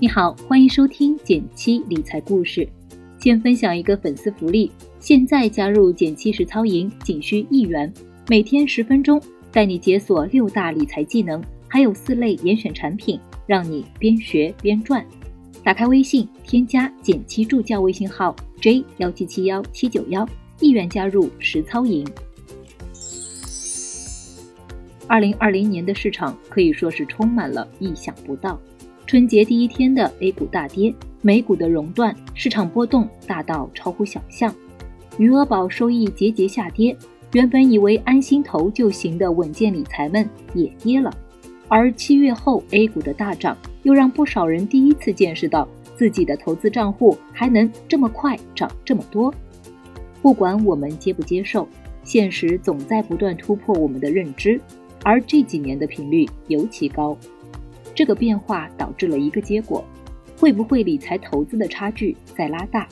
你好，欢迎收听减七理财故事。先分享一个粉丝福利，现在加入减七实操营仅需一元，每天十分钟，带你解锁六大理财技能，还有四类严选产品，让你边学边赚。打开微信，添加减七助教微信号 j 幺七七幺七九幺，一元加入实操营。二零二零年的市场可以说是充满了意想不到。春节第一天的 A 股大跌，美股的熔断，市场波动大到超乎想象。余额宝收益节节下跌，原本以为安心投就行的稳健理财们也跌了。而七月后 A 股的大涨，又让不少人第一次见识到自己的投资账户还能这么快涨这么多。不管我们接不接受，现实总在不断突破我们的认知，而这几年的频率尤其高。这个变化导致了一个结果，会不会理财投资的差距在拉大？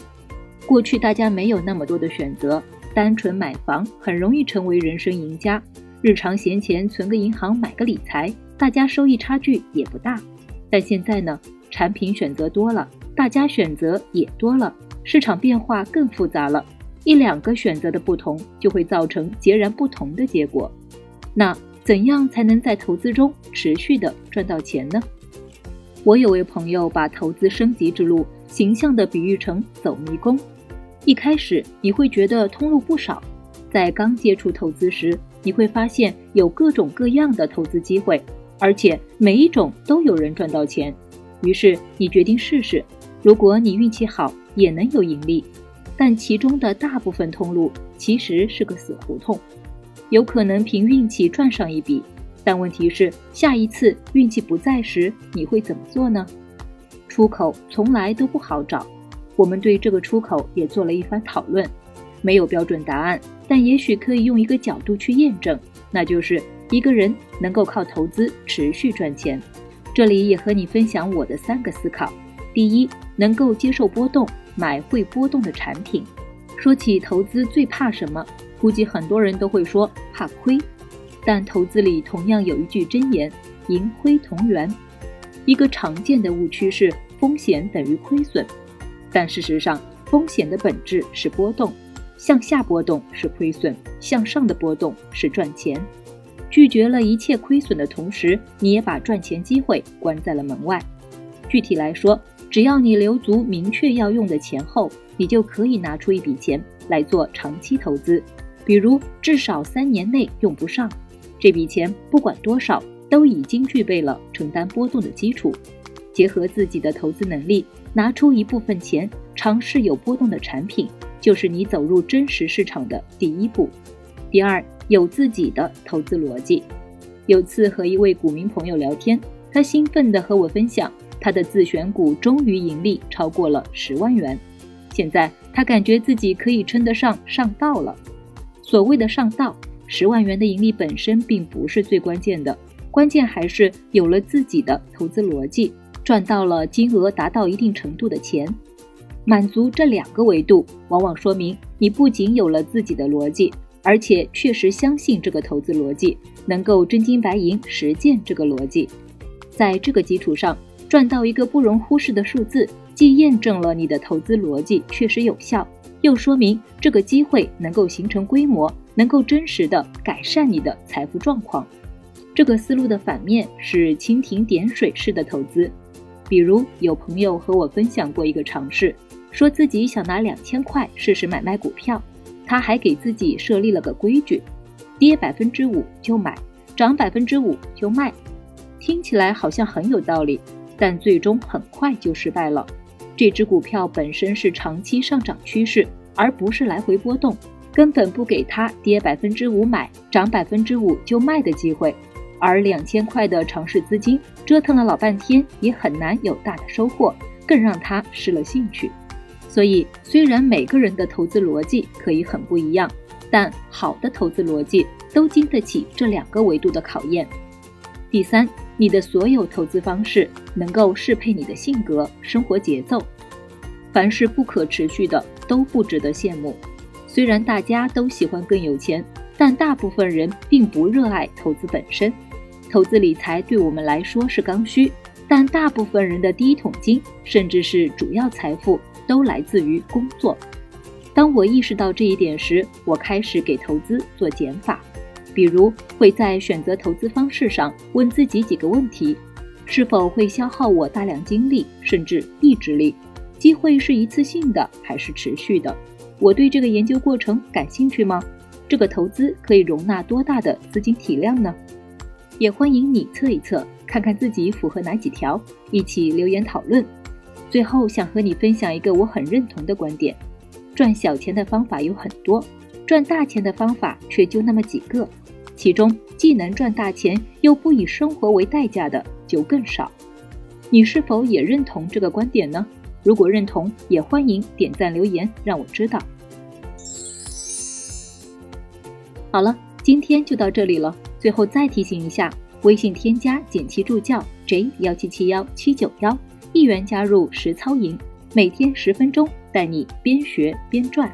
过去大家没有那么多的选择，单纯买房很容易成为人生赢家。日常闲钱存个银行，买个理财，大家收益差距也不大。但现在呢，产品选择多了，大家选择也多了，市场变化更复杂了，一两个选择的不同就会造成截然不同的结果。那？怎样才能在投资中持续的赚到钱呢？我有位朋友把投资升级之路形象的比喻成走迷宫。一开始你会觉得通路不少，在刚接触投资时，你会发现有各种各样的投资机会，而且每一种都有人赚到钱。于是你决定试试，如果你运气好，也能有盈利。但其中的大部分通路其实是个死胡同。有可能凭运气赚上一笔，但问题是下一次运气不在时，你会怎么做呢？出口从来都不好找，我们对这个出口也做了一番讨论，没有标准答案，但也许可以用一个角度去验证，那就是一个人能够靠投资持续赚钱。这里也和你分享我的三个思考：第一，能够接受波动，买会波动的产品。说起投资，最怕什么？估计很多人都会说怕亏，但投资里同样有一句箴言：盈亏同源。一个常见的误区是风险等于亏损，但事实上，风险的本质是波动，向下波动是亏损，向上的波动是赚钱。拒绝了一切亏损的同时，你也把赚钱机会关在了门外。具体来说，只要你留足明确要用的钱后，你就可以拿出一笔钱来做长期投资。比如，至少三年内用不上这笔钱，不管多少，都已经具备了承担波动的基础。结合自己的投资能力，拿出一部分钱尝试有波动的产品，就是你走入真实市场的第一步。第二，有自己的投资逻辑。有次和一位股民朋友聊天，他兴奋地和我分享，他的自选股终于盈利超过了十万元。现在他感觉自己可以称得上上道了。所谓的上道，十万元的盈利本身并不是最关键的，关键还是有了自己的投资逻辑，赚到了金额达到一定程度的钱。满足这两个维度，往往说明你不仅有了自己的逻辑，而且确实相信这个投资逻辑，能够真金白银实践这个逻辑。在这个基础上，赚到一个不容忽视的数字，既验证了你的投资逻辑确实有效。又说明这个机会能够形成规模，能够真实的改善你的财富状况。这个思路的反面是蜻蜓点水式的投资。比如有朋友和我分享过一个尝试，说自己想拿两千块试试买卖股票，他还给自己设立了个规矩：跌百分之五就买，涨百分之五就卖。听起来好像很有道理，但最终很快就失败了。这只股票本身是长期上涨趋势，而不是来回波动，根本不给它跌百分之五买，涨百分之五就卖的机会。而两千块的尝试资金，折腾了老半天，也很难有大的收获，更让他失了兴趣。所以，虽然每个人的投资逻辑可以很不一样，但好的投资逻辑都经得起这两个维度的考验。第三。你的所有投资方式能够适配你的性格、生活节奏。凡是不可持续的都不值得羡慕。虽然大家都喜欢更有钱，但大部分人并不热爱投资本身。投资理财对我们来说是刚需，但大部分人的第一桶金，甚至是主要财富，都来自于工作。当我意识到这一点时，我开始给投资做减法，比如会在选择投资方式上问自己几个问题：是否会消耗我大量精力，甚至意志力？机会是一次性的还是持续的？我对这个研究过程感兴趣吗？这个投资可以容纳多大的资金体量呢？也欢迎你测一测，看看自己符合哪几条，一起留言讨论。最后想和你分享一个我很认同的观点：赚小钱的方法有很多，赚大钱的方法却就那么几个，其中既能赚大钱又不以生活为代价的就更少。你是否也认同这个观点呢？如果认同，也欢迎点赞留言让我知道。好了，今天就到这里了。最后再提醒一下，微信添加简七助教 J 幺七七幺七九幺，一元加入实操营，每天十分钟，带你边学边赚。